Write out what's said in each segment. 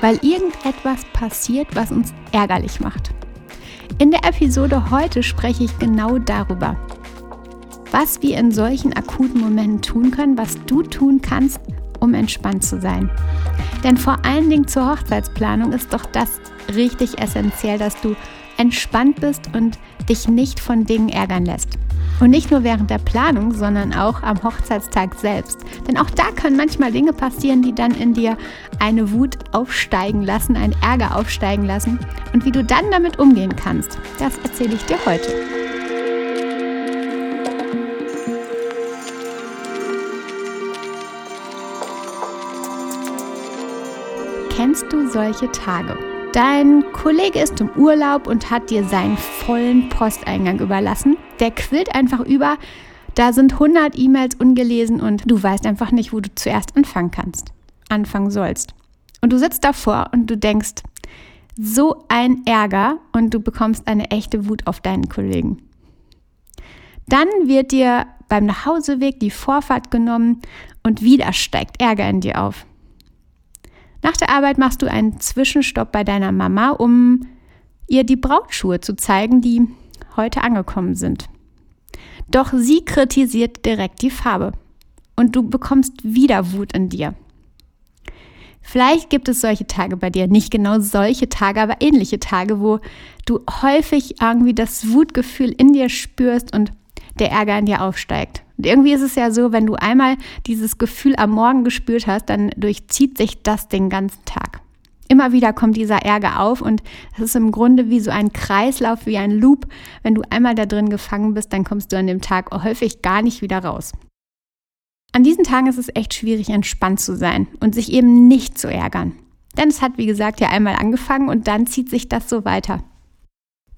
weil irgendetwas passiert, was uns ärgerlich macht. In der Episode heute spreche ich genau darüber, was wir in solchen akuten Momenten tun können, was du tun kannst, um entspannt zu sein. Denn vor allen Dingen zur Hochzeitsplanung ist doch das richtig essentiell, dass du entspannt bist und dich nicht von Dingen ärgern lässt. Und nicht nur während der Planung, sondern auch am Hochzeitstag selbst. Denn auch da können manchmal Dinge passieren, die dann in dir eine Wut aufsteigen lassen, einen Ärger aufsteigen lassen. Und wie du dann damit umgehen kannst, das erzähle ich dir heute. Kennst du solche Tage? Dein Kollege ist im Urlaub und hat dir seinen vollen Posteingang überlassen. Der quillt einfach über. Da sind 100 E-Mails ungelesen und du weißt einfach nicht, wo du zuerst anfangen kannst, anfangen sollst. Und du sitzt davor und du denkst, so ein Ärger und du bekommst eine echte Wut auf deinen Kollegen. Dann wird dir beim Nachhauseweg die Vorfahrt genommen und wieder steigt Ärger in dir auf. Nach der Arbeit machst du einen Zwischenstopp bei deiner Mama, um ihr die Brautschuhe zu zeigen, die heute angekommen sind. Doch sie kritisiert direkt die Farbe und du bekommst wieder Wut in dir. Vielleicht gibt es solche Tage bei dir, nicht genau solche Tage, aber ähnliche Tage, wo du häufig irgendwie das Wutgefühl in dir spürst und der Ärger in dir aufsteigt. Und irgendwie ist es ja so, wenn du einmal dieses Gefühl am Morgen gespürt hast, dann durchzieht sich das den ganzen Tag. Immer wieder kommt dieser Ärger auf und es ist im Grunde wie so ein Kreislauf, wie ein Loop. Wenn du einmal da drin gefangen bist, dann kommst du an dem Tag häufig gar nicht wieder raus. An diesen Tagen ist es echt schwierig, entspannt zu sein und sich eben nicht zu ärgern. Denn es hat, wie gesagt, ja einmal angefangen und dann zieht sich das so weiter.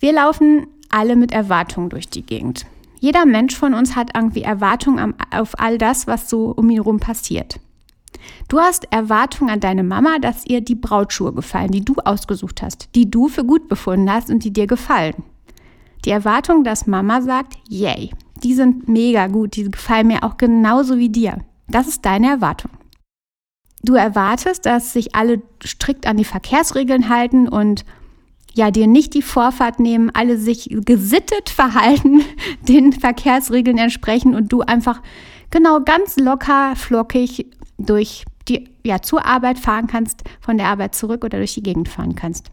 Wir laufen alle mit Erwartungen durch die Gegend. Jeder Mensch von uns hat irgendwie Erwartungen auf all das, was so um ihn herum passiert. Du hast Erwartungen an deine Mama, dass ihr die Brautschuhe gefallen, die du ausgesucht hast, die du für gut befunden hast und die dir gefallen. Die Erwartung, dass Mama sagt, yay, die sind mega gut, die gefallen mir auch genauso wie dir. Das ist deine Erwartung. Du erwartest, dass sich alle strikt an die Verkehrsregeln halten und ja, dir nicht die Vorfahrt nehmen, alle sich gesittet verhalten, den Verkehrsregeln entsprechen und du einfach genau ganz locker, flockig durch die, ja, zur Arbeit fahren kannst, von der Arbeit zurück oder durch die Gegend fahren kannst.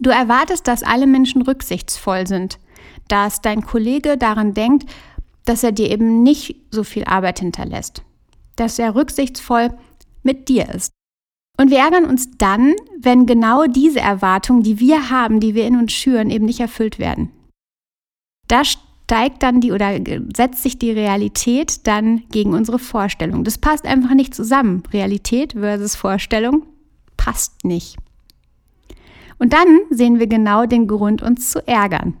Du erwartest, dass alle Menschen rücksichtsvoll sind, dass dein Kollege daran denkt, dass er dir eben nicht so viel Arbeit hinterlässt, dass er rücksichtsvoll mit dir ist. Und wir ärgern uns dann, wenn genau diese Erwartungen, die wir haben, die wir in uns schüren, eben nicht erfüllt werden. Da steigt dann die oder setzt sich die Realität dann gegen unsere Vorstellung. Das passt einfach nicht zusammen. Realität versus Vorstellung passt nicht. Und dann sehen wir genau den Grund, uns zu ärgern.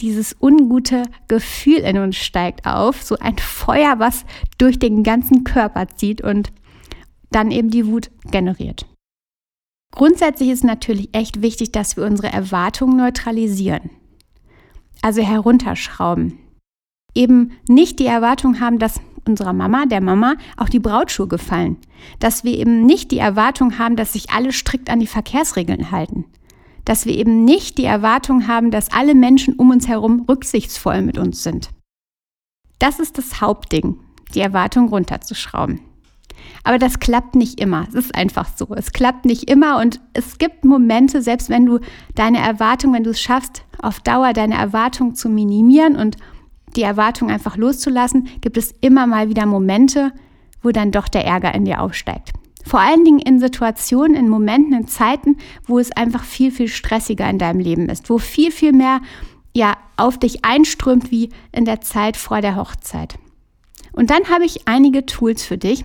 Dieses ungute Gefühl in uns steigt auf, so ein Feuer, was durch den ganzen Körper zieht und dann eben die Wut generiert. Grundsätzlich ist natürlich echt wichtig, dass wir unsere Erwartungen neutralisieren, also herunterschrauben. Eben nicht die Erwartung haben, dass unserer Mama, der Mama, auch die Brautschuhe gefallen. Dass wir eben nicht die Erwartung haben, dass sich alle strikt an die Verkehrsregeln halten. Dass wir eben nicht die Erwartung haben, dass alle Menschen um uns herum rücksichtsvoll mit uns sind. Das ist das Hauptding, die Erwartung runterzuschrauben. Aber das klappt nicht immer. Es ist einfach so. Es klappt nicht immer und es gibt Momente, selbst wenn du deine Erwartung, wenn du es schaffst, auf Dauer deine Erwartung zu minimieren und die Erwartung einfach loszulassen, gibt es immer mal wieder Momente, wo dann doch der Ärger in dir aufsteigt. Vor allen Dingen in Situationen, in Momenten, in Zeiten, wo es einfach viel, viel stressiger in deinem Leben ist, wo viel, viel mehr ja, auf dich einströmt wie in der Zeit vor der Hochzeit. Und dann habe ich einige Tools für dich,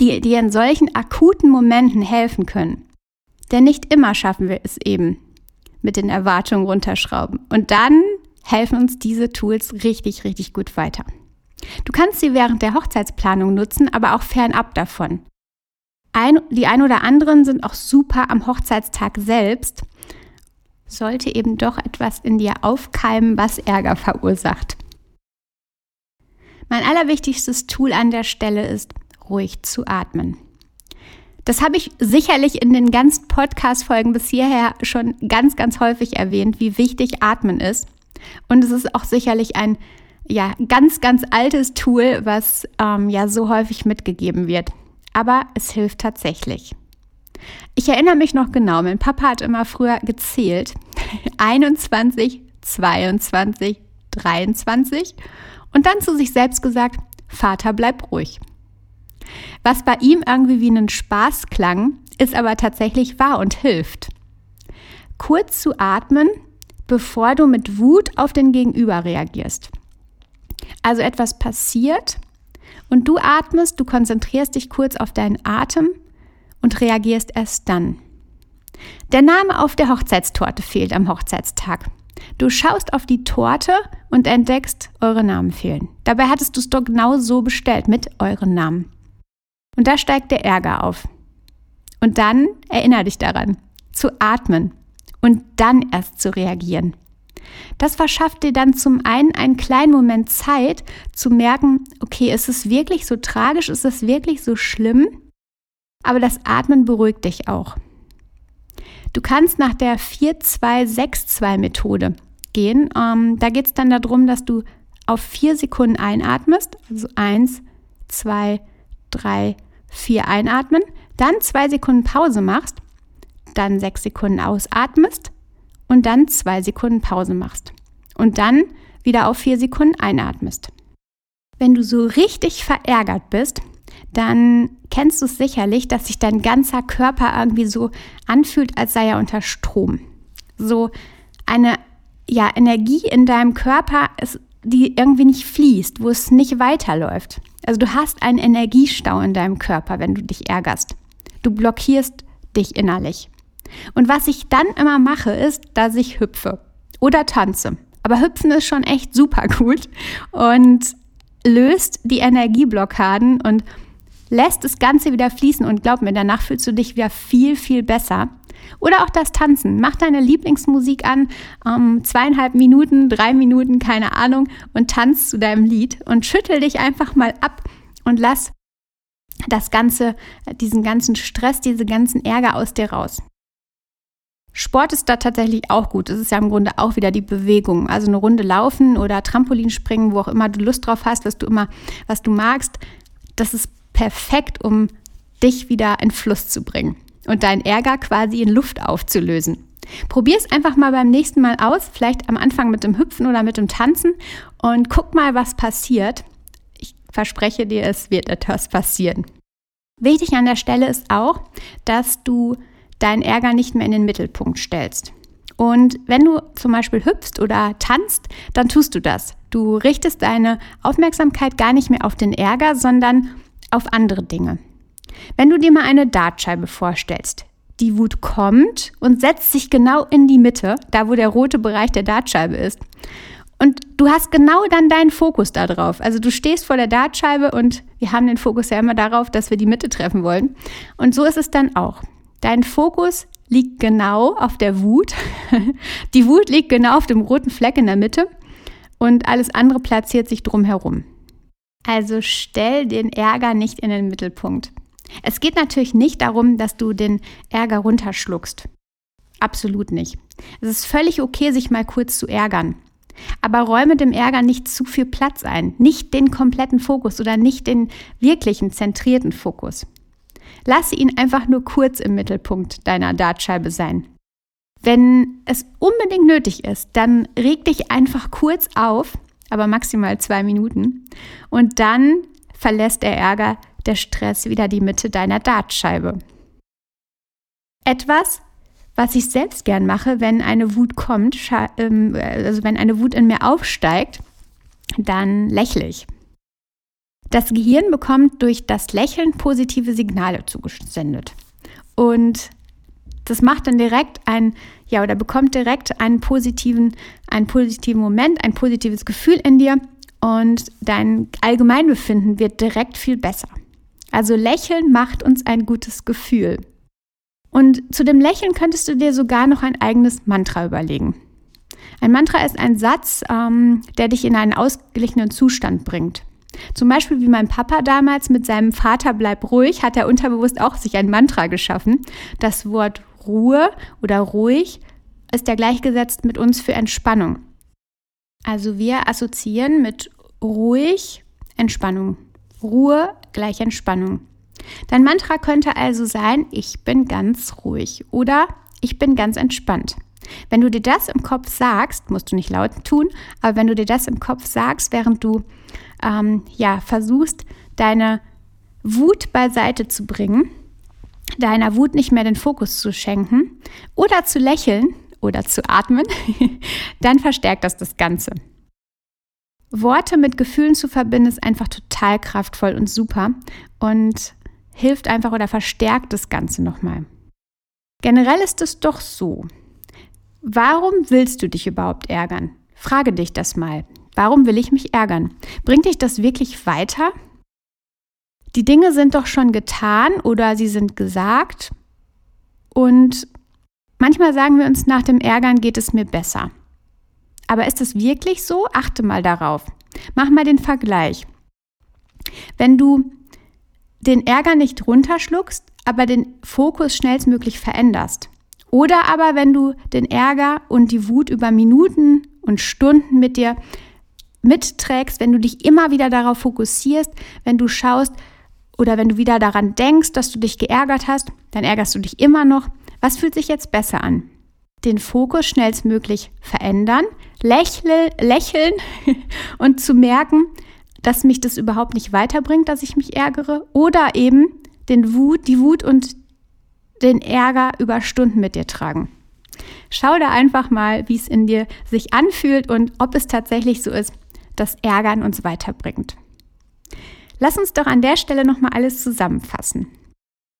die dir in solchen akuten Momenten helfen können. Denn nicht immer schaffen wir es eben mit den Erwartungen runterschrauben. Und dann helfen uns diese Tools richtig, richtig gut weiter. Du kannst sie während der Hochzeitsplanung nutzen, aber auch fernab davon. Ein, die ein oder anderen sind auch super am Hochzeitstag selbst. Sollte eben doch etwas in dir aufkeimen, was Ärger verursacht. Mein allerwichtigstes Tool an der Stelle ist, ruhig zu atmen. Das habe ich sicherlich in den ganzen Podcast-Folgen bis hierher schon ganz, ganz häufig erwähnt, wie wichtig Atmen ist. Und es ist auch sicherlich ein ja, ganz, ganz altes Tool, was ähm, ja so häufig mitgegeben wird. Aber es hilft tatsächlich. Ich erinnere mich noch genau, mein Papa hat immer früher gezählt. 21, 22, 23 und dann zu sich selbst gesagt, Vater, bleib ruhig. Was bei ihm irgendwie wie einen Spaß klang, ist aber tatsächlich wahr und hilft. Kurz zu atmen, bevor du mit Wut auf den Gegenüber reagierst. Also etwas passiert und du atmest, du konzentrierst dich kurz auf deinen Atem und reagierst erst dann. Der Name auf der Hochzeitstorte fehlt am Hochzeitstag. Du schaust auf die Torte und entdeckst, eure Namen fehlen. Dabei hattest du es doch genau so bestellt mit euren Namen. Und da steigt der Ärger auf. Und dann erinnere dich daran, zu atmen und dann erst zu reagieren. Das verschafft dir dann zum einen einen kleinen Moment Zeit zu merken, okay, ist es wirklich so tragisch, ist es wirklich so schlimm? Aber das Atmen beruhigt dich auch. Du kannst nach der 4-2-6-2-Methode gehen. Ähm, da geht es dann darum, dass du auf vier Sekunden einatmest, also 1, 2, 3, 4 einatmen, dann zwei Sekunden Pause machst, dann sechs Sekunden ausatmest und dann zwei Sekunden Pause machst und dann wieder auf vier Sekunden einatmest. Wenn du so richtig verärgert bist, dann kennst du es sicherlich, dass sich dein ganzer Körper irgendwie so anfühlt, als sei er unter Strom. So eine ja, Energie in deinem Körper, ist, die irgendwie nicht fließt, wo es nicht weiterläuft. Also du hast einen Energiestau in deinem Körper, wenn du dich ärgerst. Du blockierst dich innerlich. Und was ich dann immer mache, ist, dass ich hüpfe oder tanze. Aber hüpfen ist schon echt super gut und löst die Energieblockaden und lässt das Ganze wieder fließen. Und glaub mir, danach fühlst du dich wieder viel, viel besser. Oder auch das Tanzen. Mach deine Lieblingsmusik an, ähm, zweieinhalb Minuten, drei Minuten, keine Ahnung, und tanz zu deinem Lied und schüttel dich einfach mal ab und lass das Ganze, diesen ganzen Stress, diese ganzen Ärger aus dir raus. Sport ist da tatsächlich auch gut. Es ist ja im Grunde auch wieder die Bewegung. Also eine Runde laufen oder Trampolinspringen, wo auch immer du Lust drauf hast, was du immer, was du magst. Das ist perfekt, um dich wieder in Fluss zu bringen und deinen Ärger quasi in Luft aufzulösen. Probier es einfach mal beim nächsten Mal aus, vielleicht am Anfang mit dem Hüpfen oder mit dem Tanzen und guck mal, was passiert. Ich verspreche dir, es wird etwas passieren. Wichtig an der Stelle ist auch, dass du deinen Ärger nicht mehr in den Mittelpunkt stellst. Und wenn du zum Beispiel hüpfst oder tanzt, dann tust du das. Du richtest deine Aufmerksamkeit gar nicht mehr auf den Ärger, sondern auf andere Dinge. Wenn du dir mal eine Dartscheibe vorstellst, die Wut kommt und setzt sich genau in die Mitte, da wo der rote Bereich der Dartscheibe ist. Und du hast genau dann deinen Fokus da drauf. Also du stehst vor der Dartscheibe und wir haben den Fokus ja immer darauf, dass wir die Mitte treffen wollen. Und so ist es dann auch. Dein Fokus liegt genau auf der Wut. Die Wut liegt genau auf dem roten Fleck in der Mitte und alles andere platziert sich drumherum. Also stell den Ärger nicht in den Mittelpunkt. Es geht natürlich nicht darum, dass du den Ärger runterschluckst. Absolut nicht. Es ist völlig okay, sich mal kurz zu ärgern. Aber räume dem Ärger nicht zu viel Platz ein, nicht den kompletten Fokus oder nicht den wirklichen zentrierten Fokus. Lasse ihn einfach nur kurz im Mittelpunkt deiner Dartscheibe sein. Wenn es unbedingt nötig ist, dann reg dich einfach kurz auf, aber maximal zwei Minuten, und dann verlässt der Ärger der Stress wieder die Mitte deiner Dartscheibe. Etwas, was ich selbst gern mache, wenn eine Wut kommt, ähm, also wenn eine Wut in mir aufsteigt, dann lächle ich. Das Gehirn bekommt durch das Lächeln positive Signale zugesendet. Und Das macht dann direkt ein, ja, oder bekommt direkt einen positiven, einen positiven Moment, ein positives Gefühl in dir und dein Allgemeinbefinden wird direkt viel besser. Also Lächeln macht uns ein gutes Gefühl. Und zu dem Lächeln könntest du dir sogar noch ein eigenes Mantra überlegen. Ein Mantra ist ein Satz, ähm, der dich in einen ausgeglichenen Zustand bringt. Zum Beispiel wie mein Papa damals mit seinem Vater bleib ruhig, hat er unterbewusst auch sich ein Mantra geschaffen. Das Wort Ruhe oder ruhig ist ja gleichgesetzt mit uns für Entspannung. Also wir assoziieren mit ruhig Entspannung. Ruhe gleich Entspannung. Dein Mantra könnte also sein, ich bin ganz ruhig oder ich bin ganz entspannt. Wenn du dir das im Kopf sagst, musst du nicht laut tun, aber wenn du dir das im Kopf sagst, während du ähm, ja, versuchst, deine Wut beiseite zu bringen, deiner Wut nicht mehr den Fokus zu schenken oder zu lächeln oder zu atmen, dann verstärkt das das Ganze. Worte mit Gefühlen zu verbinden ist einfach total kraftvoll und super und hilft einfach oder verstärkt das Ganze nochmal. Generell ist es doch so. Warum willst du dich überhaupt ärgern? Frage dich das mal. Warum will ich mich ärgern? Bringt dich das wirklich weiter? Die Dinge sind doch schon getan oder sie sind gesagt. Und manchmal sagen wir uns, nach dem Ärgern geht es mir besser. Aber ist es wirklich so? Achte mal darauf. Mach mal den Vergleich. Wenn du den Ärger nicht runterschluckst, aber den Fokus schnellstmöglich veränderst. Oder aber wenn du den Ärger und die Wut über Minuten und Stunden mit dir mitträgst, wenn du dich immer wieder darauf fokussierst, wenn du schaust oder wenn du wieder daran denkst, dass du dich geärgert hast, dann ärgerst du dich immer noch. Was fühlt sich jetzt besser an? Den Fokus schnellstmöglich verändern, lächeln, lächeln und zu merken, dass mich das überhaupt nicht weiterbringt, dass ich mich ärgere, oder eben den Wut, die Wut und den Ärger über Stunden mit dir tragen. Schau da einfach mal, wie es in dir sich anfühlt und ob es tatsächlich so ist, dass Ärgern uns weiterbringt. Lass uns doch an der Stelle nochmal alles zusammenfassen.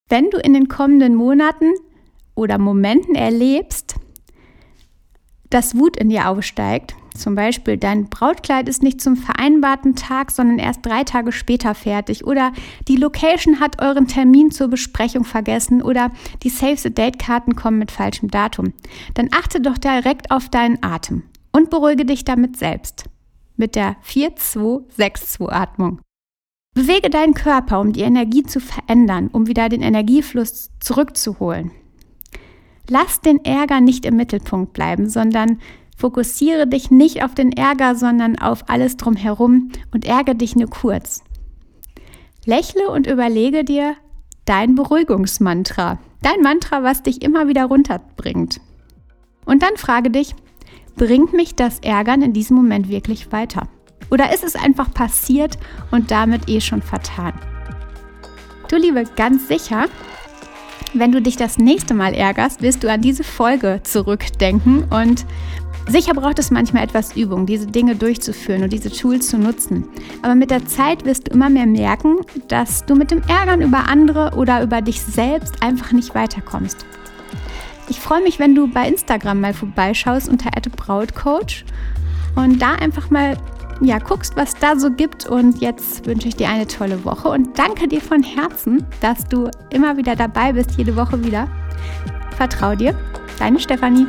Wenn du in den kommenden Monaten oder Momenten erlebst, dass Wut in dir aufsteigt, zum Beispiel, dein Brautkleid ist nicht zum vereinbarten Tag, sondern erst drei Tage später fertig. Oder die Location hat euren Termin zur Besprechung vergessen. Oder die Save the Date-Karten kommen mit falschem Datum. Dann achte doch direkt auf deinen Atem und beruhige dich damit selbst. Mit der 4-2-6-2-Atmung. Bewege deinen Körper, um die Energie zu verändern, um wieder den Energiefluss zurückzuholen. Lass den Ärger nicht im Mittelpunkt bleiben, sondern Fokussiere dich nicht auf den Ärger, sondern auf alles drumherum und ärgere dich nur kurz. Lächle und überlege dir dein Beruhigungsmantra, dein Mantra, was dich immer wieder runterbringt. Und dann frage dich, bringt mich das Ärgern in diesem Moment wirklich weiter? Oder ist es einfach passiert und damit eh schon vertan? Du Liebe, ganz sicher, wenn du dich das nächste Mal ärgerst, wirst du an diese Folge zurückdenken und Sicher braucht es manchmal etwas Übung, diese Dinge durchzuführen und diese Tools zu nutzen. Aber mit der Zeit wirst du immer mehr merken, dass du mit dem Ärgern über andere oder über dich selbst einfach nicht weiterkommst. Ich freue mich, wenn du bei Instagram mal vorbeischaust unter @brautcoach und da einfach mal ja, guckst, was da so gibt. Und jetzt wünsche ich dir eine tolle Woche und danke dir von Herzen, dass du immer wieder dabei bist, jede Woche wieder. Vertrau dir, deine Stefanie.